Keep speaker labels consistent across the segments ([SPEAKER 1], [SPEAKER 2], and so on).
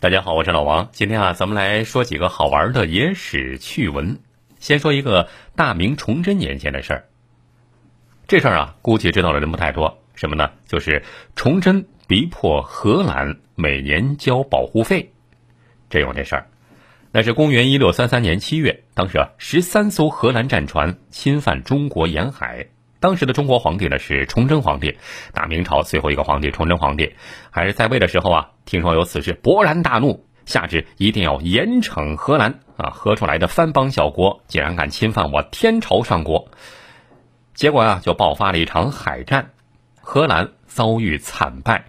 [SPEAKER 1] 大家好，我是老王。今天啊，咱们来说几个好玩的野史趣闻。先说一个大明崇祯年间的事儿。这事儿啊，估计知道的人不太多。什么呢？就是崇祯逼迫荷兰每年交保护费。这有这事儿。那是公元一六三三年七月，当时啊，十三艘荷兰战船侵犯中国沿海。当时的中国皇帝呢是崇祯皇帝，大明朝最后一个皇帝崇祯皇帝还是在位的时候啊，听说有此事，勃然大怒，下旨一定要严惩荷兰啊，喝出来的藩邦小国竟然敢侵犯我天朝上国，结果啊就爆发了一场海战，荷兰遭遇惨败，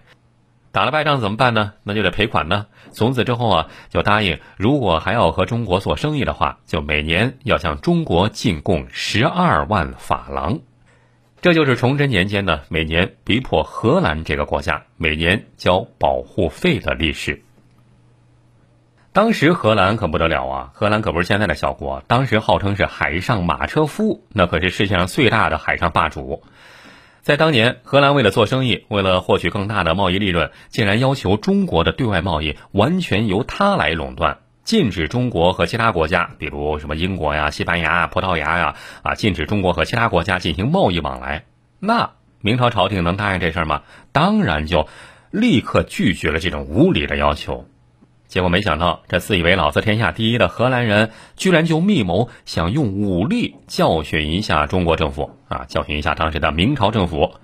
[SPEAKER 1] 打了败仗怎么办呢？那就得赔款呢。从此之后啊，就答应如果还要和中国做生意的话，就每年要向中国进贡十二万法郎。这就是崇祯年间呢，每年逼迫荷兰这个国家每年交保护费的历史。当时荷兰可不得了啊，荷兰可不是现在的小国，当时号称是海上马车夫，那可是世界上最大的海上霸主。在当年，荷兰为了做生意，为了获取更大的贸易利润，竟然要求中国的对外贸易完全由他来垄断。禁止中国和其他国家，比如什么英国呀、西班牙、葡萄牙呀，啊，禁止中国和其他国家进行贸易往来。那明朝朝廷能答应这事儿吗？当然就立刻拒绝了这种无理的要求。结果没想到，这自以为老子天下第一的荷兰人，居然就密谋想用武力教训一下中国政府啊，教训一下当时的明朝政府。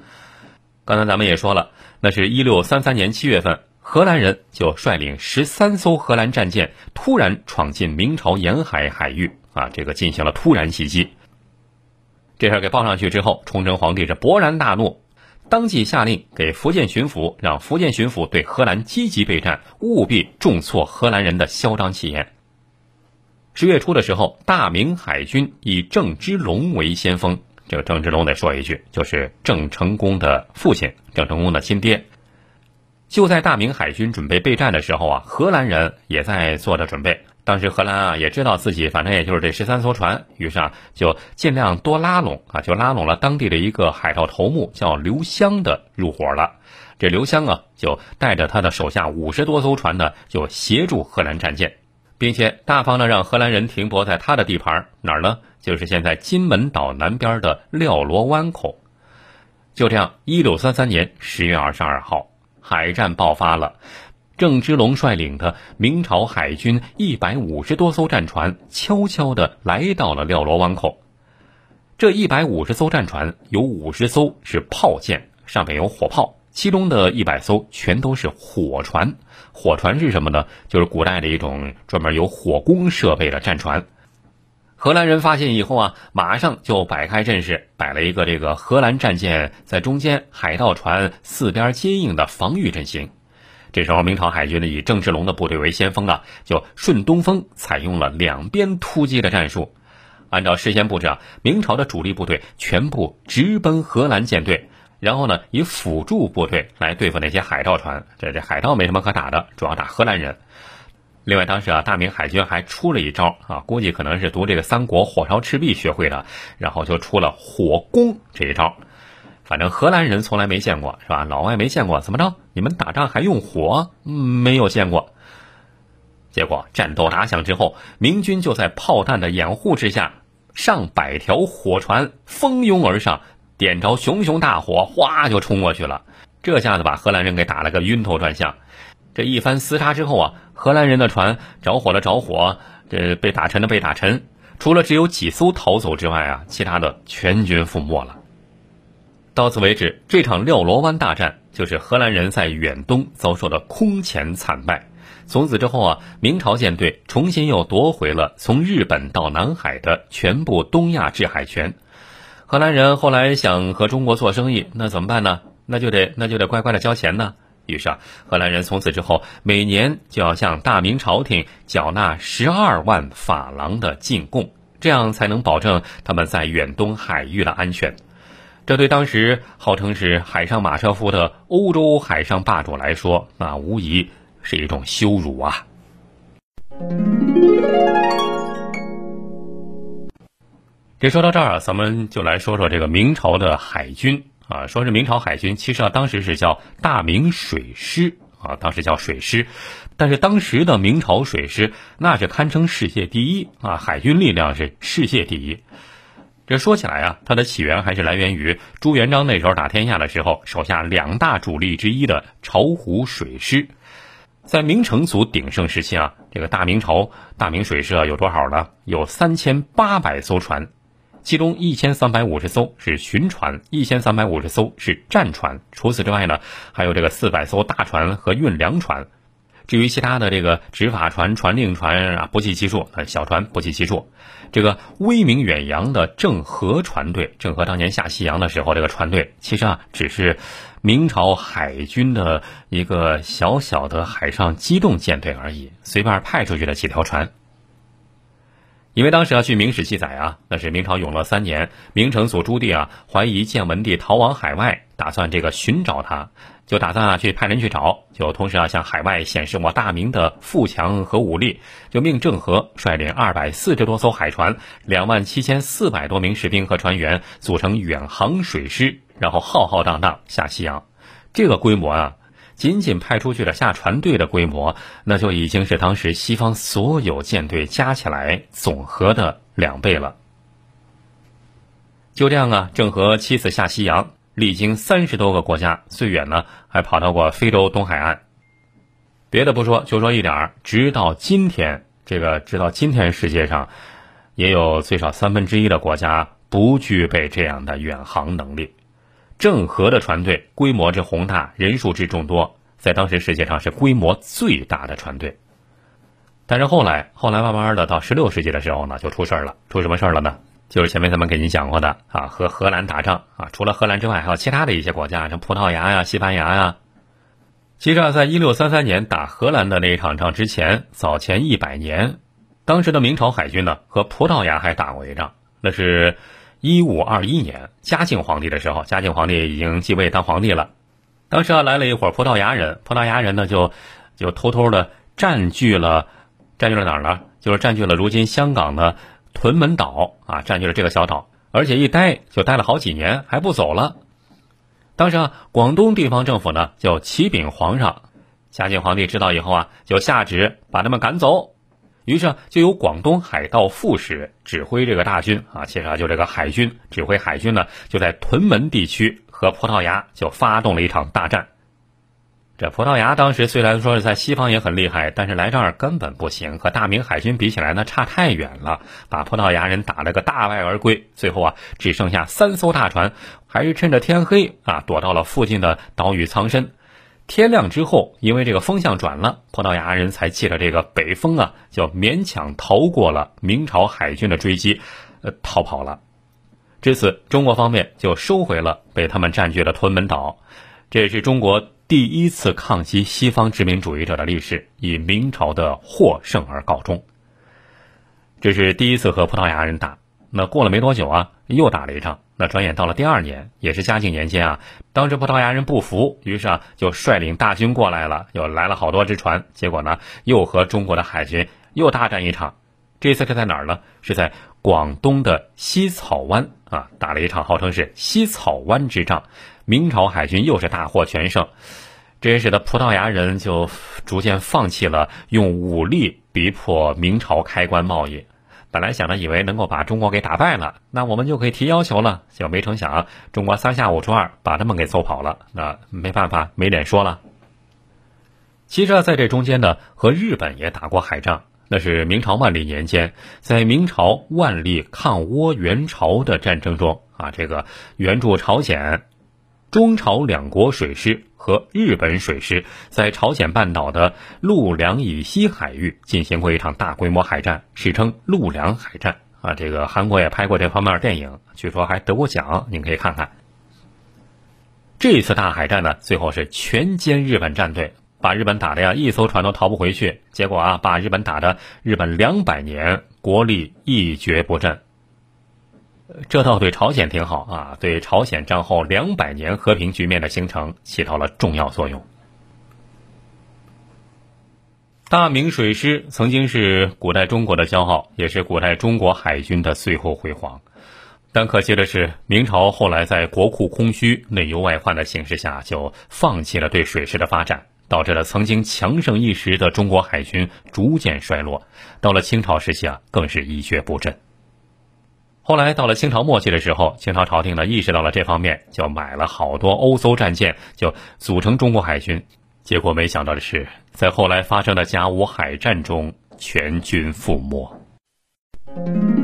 [SPEAKER 1] 刚才咱们也说了，那是一六三三年七月份。荷兰人就率领十三艘荷兰战舰突然闯进明朝沿海海域啊，这个进行了突然袭击。这事儿给报上去之后，崇祯皇帝是勃然大怒，当即下令给福建巡抚，让福建巡抚对荷兰积极备战，务必重挫荷兰人的嚣张气焰。十月初的时候，大明海军以郑芝龙为先锋，这个郑芝龙得说一句，就是郑成功的父亲，郑成功的亲爹。就在大明海军准备备战的时候啊，荷兰人也在做着准备。当时荷兰啊也知道自己反正也就是这十三艘船，于是啊就尽量多拉拢啊，就拉拢了当地的一个海盗头目叫刘湘的入伙了。这刘湘啊就带着他的手下五十多艘船呢，就协助荷兰战舰，并且大方的让荷兰人停泊在他的地盘哪儿呢？就是现在金门岛南边的廖罗湾口。就这样，一六三三年十月二十二号。海战爆发了，郑芝龙率领的明朝海军一百五十多艘战船悄悄地来到了廖罗湾口。这一百五十艘战船有五十艘是炮舰，上面有火炮，其中的一百艘全都是火船。火船是什么呢？就是古代的一种专门有火攻设备的战船。荷兰人发现以后啊，马上就摆开阵势，摆了一个这个荷兰战舰在中间，海盗船四边接应的防御阵型。这时候，明朝海军呢以郑芝龙的部队为先锋啊，就顺东风，采用了两边突击的战术。按照事先布置啊，明朝的主力部队全部直奔荷兰舰队，然后呢以辅助部队来对付那些海盗船。这这海盗没什么可打的，主要打荷兰人。另外，当时啊，大明海军还出了一招啊，估计可能是读这个《三国》火烧赤壁学会的，然后就出了火攻这一招。反正荷兰人从来没见过，是吧？老外没见过，怎么着？你们打仗还用火？没有见过。结果战斗打响之后，明军就在炮弹的掩护之下，上百条火船蜂拥而上，点着熊熊大火，哗就冲过去了。这下子把荷兰人给打了个晕头转向。这一番厮杀之后啊，荷兰人的船着火了，着火；这被打沉的被打沉，除了只有几艘逃走之外啊，其他的全军覆没了。到此为止，这场廖罗湾大战就是荷兰人在远东遭受的空前惨败。从此之后啊，明朝舰队重新又夺回了从日本到南海的全部东亚制海权。荷兰人后来想和中国做生意，那怎么办呢？那就得那就得乖乖的交钱呢。于是啊，荷兰人从此之后每年就要向大明朝廷缴纳十二万法郎的进贡，这样才能保证他们在远东海域的安全。这对当时号称是海上马车夫的欧洲海上霸主来说，那无疑是一种羞辱啊！这说到这儿啊，咱们就来说说这个明朝的海军。啊，说是明朝海军，其实啊当时是叫大明水师啊，当时叫水师，但是当时的明朝水师那是堪称世界第一啊，海军力量是世界第一。这说起来啊，它的起源还是来源于朱元璋那时候打天下的时候，手下两大主力之一的巢湖水师。在明成祖鼎盛时期啊，这个大明朝大明水师啊有多少呢？有三千八百艘船，其中一千三百五十艘是巡船，一千三百五十艘是战船。除此之外呢，还有这个四百艘大船和运粮船。至于其他的这个执法船、传令船啊，不计其数；小船不计其数。这个威名远扬的郑和船队，郑和当年下西洋的时候，这个船队其实啊，只是明朝海军的一个小小的海上机动舰队而已，随便派出去的几条船。因为当时啊，据明史记载啊，那是明朝永乐三年，明成祖朱棣啊，怀疑建文帝逃往海外，打算这个寻找他，就打算啊去派人去找，就同时啊向海外显示我大明的富强和武力，就命郑和率领二百四十多艘海船，两万七千四百多名士兵和船员，组成远航水师，然后浩浩荡荡下西洋，这个规模啊。仅仅派出去的下船队的规模，那就已经是当时西方所有舰队加起来总和的两倍了。就这样啊，郑和七次下西洋，历经三十多个国家，最远呢还跑到过非洲东海岸。别的不说，就说一点儿直到今天，这个直到今天，世界上也有最少三分之一的国家不具备这样的远航能力。郑和的船队规模之宏大，人数之众多，在当时世界上是规模最大的船队。但是后来，后来慢慢的到十六世纪的时候呢，就出事儿了。出什么事儿了呢？就是前面咱们给您讲过的啊，和荷兰打仗啊，除了荷兰之外，还有其他的一些国家，像葡萄牙呀、西班牙呀。其实啊，在一六三三年打荷兰的那一场仗之前，早前一百年，当时的明朝海军呢和葡萄牙还打过一仗，那是。一五二一年，嘉靖皇帝的时候，嘉靖皇帝已经继位当皇帝了。当时啊，来了一伙葡萄牙人，葡萄牙人呢就就偷偷的占据了，占据了哪儿呢？就是占据了如今香港的屯门岛啊，占据了这个小岛，而且一待就待了好几年，还不走了。当时啊，广东地方政府呢就启禀皇上，嘉靖皇帝知道以后啊，就下旨把他们赶走。于是就由广东海盗副使指挥这个大军啊，其实啊就这个海军指挥海军呢，就在屯门地区和葡萄牙就发动了一场大战。这葡萄牙当时虽然说是在西方也很厉害，但是来这儿根本不行，和大明海军比起来呢差太远了，把葡萄牙人打了个大败而归。最后啊只剩下三艘大船，还是趁着天黑啊躲到了附近的岛屿藏身。天亮之后，因为这个风向转了，葡萄牙人才借着这个北风啊，就勉强逃过了明朝海军的追击，呃，逃跑了。至此，中国方面就收回了被他们占据的屯门岛，这也是中国第一次抗击西方殖民主义者的历史，以明朝的获胜而告终。这是第一次和葡萄牙人打，那过了没多久啊，又打了一仗。那转眼到了第二年，也是嘉靖年间啊，当时葡萄牙人不服，于是啊就率领大军过来了，又来了好多只船，结果呢又和中国的海军又大战一场。这次是在哪儿呢？是在广东的西草湾啊，打了一场号称是西草湾之仗，明朝海军又是大获全胜，这也使得葡萄牙人就逐渐放弃了用武力逼迫明朝开关贸易。本来想着以为能够把中国给打败了，那我们就可以提要求了，就没成想中国三下五除二把他们给揍跑了，那没办法，没脸说了。其实，在这中间呢，和日本也打过海仗，那是明朝万历年间，在明朝万历抗倭援朝的战争中啊，这个援助朝鲜。中朝两国水师和日本水师在朝鲜半岛的陆良以西海域进行过一场大规模海战，史称陆良海战。啊，这个韩国也拍过这方面电影，据说还得过奖，您可以看看。这次大海战呢，最后是全歼日本战队，把日本打的呀一艘船都逃不回去。结果啊，把日本打的日本两百年国力一蹶不振。这倒对朝鲜挺好啊，对朝鲜战后两百年和平局面的形成起到了重要作用。大明水师曾经是古代中国的骄傲，也是古代中国海军的最后辉煌。但可惜的是，明朝后来在国库空虚、内忧外患的形势下，就放弃了对水师的发展，导致了曾经强盛一时的中国海军逐渐衰落。到了清朝时期啊，更是一蹶不振。后来到了清朝末期的时候，清朝朝廷呢意识到了这方面，就买了好多欧洲战舰，就组成中国海军。结果没想到的是，在后来发生的甲午海战中，全军覆没。